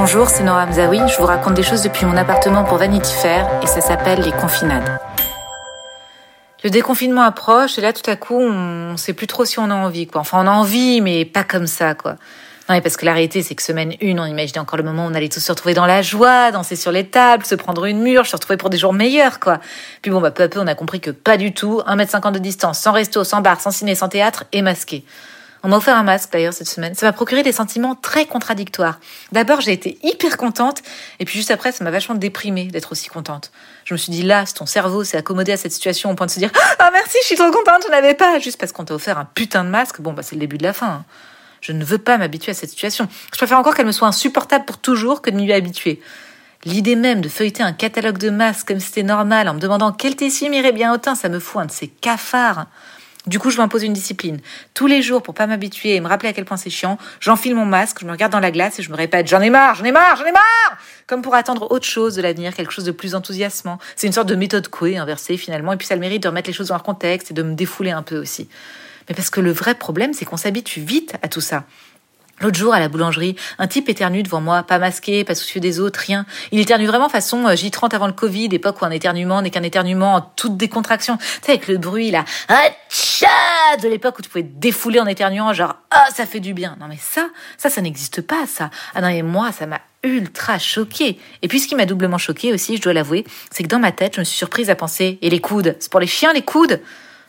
Bonjour, c'est Nora Hamzaoui. Je vous raconte des choses depuis mon appartement pour Vanity Fair et ça s'appelle les confinades. Le déconfinement approche et là tout à coup on sait plus trop si on a envie quoi. Enfin on a envie mais pas comme ça quoi. Non mais parce que la réalité c'est que semaine 1 on imaginait encore le moment où on allait tous se retrouver dans la joie, danser sur les tables, se prendre une mûre, se retrouver pour des jours meilleurs quoi. Puis bon bah peu à peu on a compris que pas du tout, 1m50 de distance, sans resto, sans bar, sans ciné, sans théâtre et masqué. On m'a offert un masque d'ailleurs cette semaine. Ça m'a procuré des sentiments très contradictoires. D'abord, j'ai été hyper contente, et puis juste après, ça m'a vachement déprimée d'être aussi contente. Je me suis dit là, ton cerveau s'est accommodé à cette situation au point de se dire ah merci, je suis trop contente, je n'avais pas juste parce qu'on t'a offert un putain de masque. Bon bah c'est le début de la fin. hein. Je ne veux pas m'habituer à cette situation. Je préfère encore qu'elle me soit insupportable pour toujours que de m'y habituer. L'idée même de feuilleter un catalogue de masques comme c'était normal en me demandant quel tissu m'irait bien autant, ça me fout un de ces cafards. Du coup, je m'impose une discipline. Tous les jours, pour pas m'habituer et me rappeler à quel point c'est chiant, j'enfile mon masque, je me regarde dans la glace et je me répète J'en ai marre, j'en ai marre, j'en ai marre Comme pour attendre autre chose de l'avenir, quelque chose de plus enthousiasmant. C'est une sorte de méthode Coué inversée finalement, et puis ça le mérite de remettre les choses dans leur contexte et de me défouler un peu aussi. Mais parce que le vrai problème, c'est qu'on s'habitue vite à tout ça. L'autre jour, à la boulangerie, un type éternue devant moi, pas masqué, pas soucieux des autres, rien. Il éternue vraiment façon euh, J30 avant le Covid, époque où un éternuement n'est qu'un éternuement en toute décontraction. Tu sais, avec le bruit, là, Atcha de l'époque où tu pouvais te défouler en éternuant, genre, ah, ça fait du bien. Non, mais ça, ça, ça n'existe pas, ça. Ah non, et moi, ça m'a ultra choqué. Et puis, ce qui m'a doublement choqué aussi, je dois l'avouer, c'est que dans ma tête, je me suis surprise à penser, et les coudes? C'est pour les chiens, les coudes?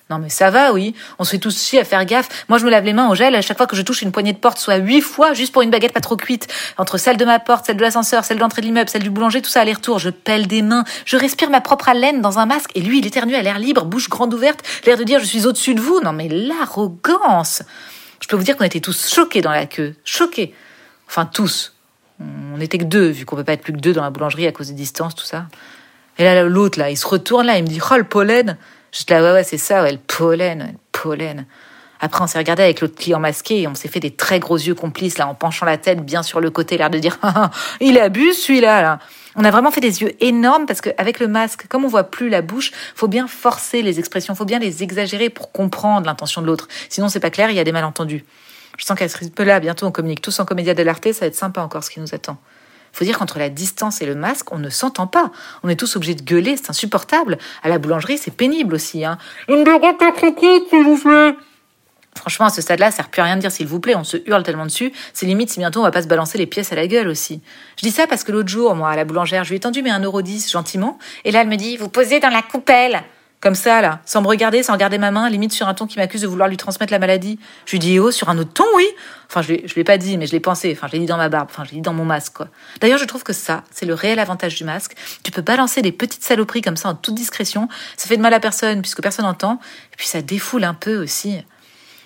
Non mais ça va, oui. On se fait tous chier à faire gaffe. Moi, je me lave les mains au gel à chaque fois que je touche une poignée de porte, soit huit fois, juste pour une baguette pas trop cuite. Entre celle de ma porte, celle de l'ascenseur, celle d'entrée de l'immeuble, celle du boulanger, tout ça aller-retour. Je pèle des mains. Je respire ma propre haleine dans un masque. Et lui, il éternue à l'air libre, bouche grande ouverte, l'air de dire je suis au-dessus de vous. Non mais l'arrogance. Je peux vous dire qu'on était tous choqués dans la queue. Choqués. Enfin, tous. On était que deux, vu qu'on peut pas être plus que deux dans la boulangerie à cause des distances, tout ça. Et là, l'autre, là, il se retourne là, il me dit, oh, le pollen. J'étais là, ouais, ouais, c'est ça, ouais, le pollen, ouais, le pollen. Après, on s'est regardé avec l'autre client masqué et on s'est fait des très gros yeux complices, là, en penchant la tête bien sur le côté, l'air de dire, il abuse, celui-là, là. On a vraiment fait des yeux énormes parce qu'avec le masque, comme on voit plus la bouche, faut bien forcer les expressions, faut bien les exagérer pour comprendre l'intention de l'autre. Sinon, c'est pas clair, il y a des malentendus. Je sens qu'à ce rythme-là, bientôt, on communique tous en comédia dell'arte, ça va être sympa encore ce qui nous attend. Faut dire qu'entre la distance et le masque, on ne s'entend pas. On est tous obligés de gueuler, c'est insupportable. À la boulangerie, c'est pénible aussi. Hein. Une s'il vous plaît. Franchement, à ce stade-là, ça sert plus à rien de dire s'il vous plaît, on se hurle tellement dessus, c'est limite si bientôt on va pas se balancer les pièces à la gueule aussi. Je dis ça parce que l'autre jour, moi, à la boulangère, je lui ai tendu mes 1,10€ gentiment, et là, elle me dit, vous posez dans la coupelle. Comme ça, là, sans me regarder, sans regarder ma main, limite sur un ton qui m'accuse de vouloir lui transmettre la maladie. Je lui dis, oh, sur un autre ton, oui. Enfin, je je l'ai pas dit, mais je l'ai pensé. Enfin, je l'ai dit dans ma barbe. Enfin, je l'ai dit dans mon masque, quoi. D'ailleurs, je trouve que ça, c'est le réel avantage du masque. Tu peux balancer des petites saloperies comme ça en toute discrétion. Ça fait de mal à personne, puisque personne n'entend. Et puis, ça défoule un peu aussi.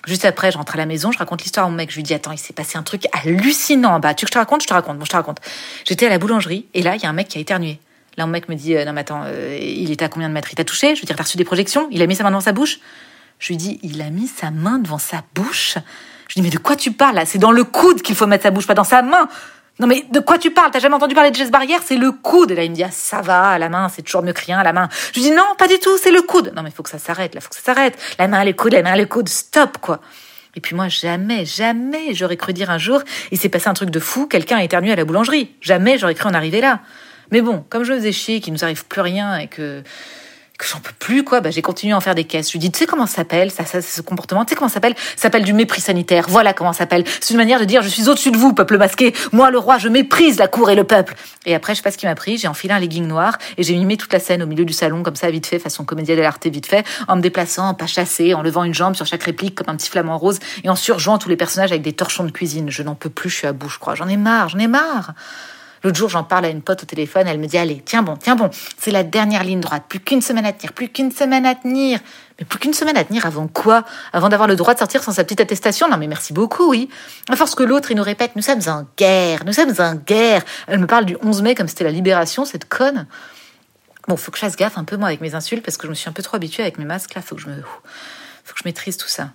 Juste après, je rentre à la maison, je raconte l'histoire à mon mec. Je lui dis, attends, il s'est passé un truc hallucinant. Bah, tu veux que je te raconte? Je te raconte. Bon, je te raconte. J'étais à la boulangerie, et là, il y a un mec qui a éternué. Là, mon mec me dit, euh, non, mais attends, euh, il était à combien de mètres? Il t'a touché? Je veux dire, t'as reçu des projections? Il a mis sa main devant sa bouche? Je lui dis, il a mis sa main devant sa bouche? Je lui dis, mais de quoi tu parles là? C'est dans le coude qu'il faut mettre sa bouche, pas dans sa main non mais de quoi tu parles? T'as jamais entendu parler de geste barrière C'est le coude. Et là il me dit ah, ça va, à la main c'est toujours mieux que rien à la main. Je lui dis non pas du tout, c'est le coude. Non mais faut que ça s'arrête là, faut que ça s'arrête. La main le coude, la main le coude, stop quoi. Et puis moi jamais, jamais j'aurais cru dire un jour il s'est passé un truc de fou, quelqu'un a éternué à la boulangerie. Jamais j'aurais cru en arriver là. Mais bon, comme je faisais chier, qu'il nous arrive plus rien et que que j'en peux plus quoi, bah j'ai continué à en faire des caisses. Je lui dis tu sais comment ça s'appelle ça, ça ce comportement, tu sais comment ça s'appelle? Ça s'appelle du mépris sanitaire. Voilà comment ça s'appelle. C'est une manière de dire je suis au-dessus de vous peuple masqué. Moi le roi, je méprise la cour et le peuple. Et après je sais pas ce qui m'a pris, j'ai enfilé un legging noir et j'ai mimé toute la scène au milieu du salon comme ça vite fait façon comédien de l'arte vite fait en me déplaçant, pas chassé, en levant une jambe sur chaque réplique comme un petit flamant rose et en surjouant tous les personnages avec des torchons de cuisine. Je n'en peux plus, je suis à bout, je crois. J'en ai marre, j'en ai marre. L'autre jour, j'en parle à une pote au téléphone, elle me dit Allez, tiens bon, tiens bon, c'est la dernière ligne droite, plus qu'une semaine à tenir, plus qu'une semaine à tenir. Mais plus qu'une semaine à tenir avant quoi? Avant d'avoir le droit de sortir sans sa petite attestation? Non mais merci beaucoup, oui. À force que l'autre, il nous répète Nous sommes en guerre, nous sommes en guerre. Elle me parle du 11 mai comme c'était la libération, cette conne. Bon, faut que je fasse gaffe un peu moi avec mes insultes parce que je me suis un peu trop habituée avec mes masques là, faut que je me faut que je maîtrise tout ça.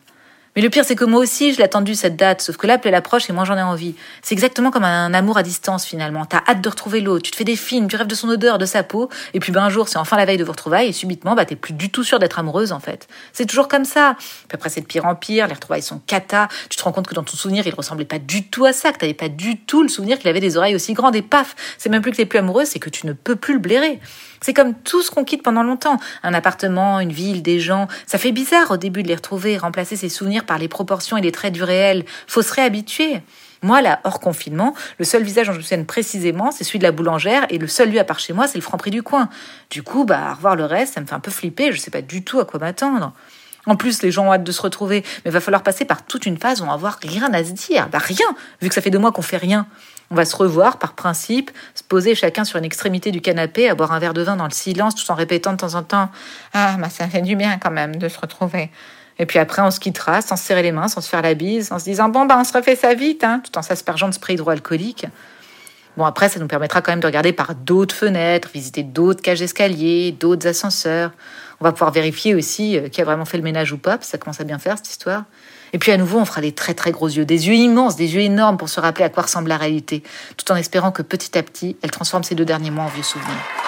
Mais le pire, c'est que moi aussi, je l'ai attendu cette date, sauf que là, elle approche et moi, j'en ai envie. C'est exactement comme un amour à distance, finalement. T'as hâte de retrouver l'autre, tu te fais des films, tu rêves de son odeur, de sa peau, et puis ben, un jour, c'est enfin la veille de vos retrouvailles, et subitement, bah, t'es plus du tout sûre d'être amoureuse, en fait. C'est toujours comme ça. Puis après, c'est de pire en pire, les retrouvailles sont cata, tu te rends compte que dans ton souvenir, il ressemblait pas du tout à ça, que t'avais pas du tout le souvenir qu'il avait des oreilles aussi grandes, et paf, c'est même plus que t'es plus amoureuse, c'est que tu ne peux plus le blairer. C'est comme tout ce qu'on quitte pendant longtemps. Un appartement, une ville, des gens. Ça fait bizarre au début de les retrouver, remplacer ces souvenirs par les proportions et les traits du réel. Faut se réhabituer. Moi, là, hors confinement, le seul visage dont je me souviens précisément, c'est celui de la boulangère, et le seul lieu à part chez moi, c'est le franc prix du coin. Du coup, bah, revoir le reste, ça me fait un peu flipper, je sais pas du tout à quoi m'attendre. En plus, les gens ont hâte de se retrouver, mais il va falloir passer par toute une phase où on va avoir rien à se dire. Bah, rien, vu que ça fait deux mois qu'on fait rien. On va se revoir par principe, se poser chacun sur une extrémité du canapé, à boire un verre de vin dans le silence, tout en répétant de temps en temps Ah, bah ça fait du bien quand même de se retrouver. Et puis après, on se quittera sans se serrer les mains, sans se faire la bise, en se disant Bon, bah on se refait ça vite, hein, tout en s'aspergeant de spray hydroalcoolique. Bon, après, ça nous permettra quand même de regarder par d'autres fenêtres, visiter d'autres cages d'escalier, d'autres ascenseurs. On va pouvoir vérifier aussi euh, qui a vraiment fait le ménage ou pas, ça commence à bien faire cette histoire. Et puis à nouveau, on fera des très très gros yeux, des yeux immenses, des yeux énormes pour se rappeler à quoi ressemble la réalité, tout en espérant que petit à petit, elle transforme ces deux derniers mois en vieux souvenirs.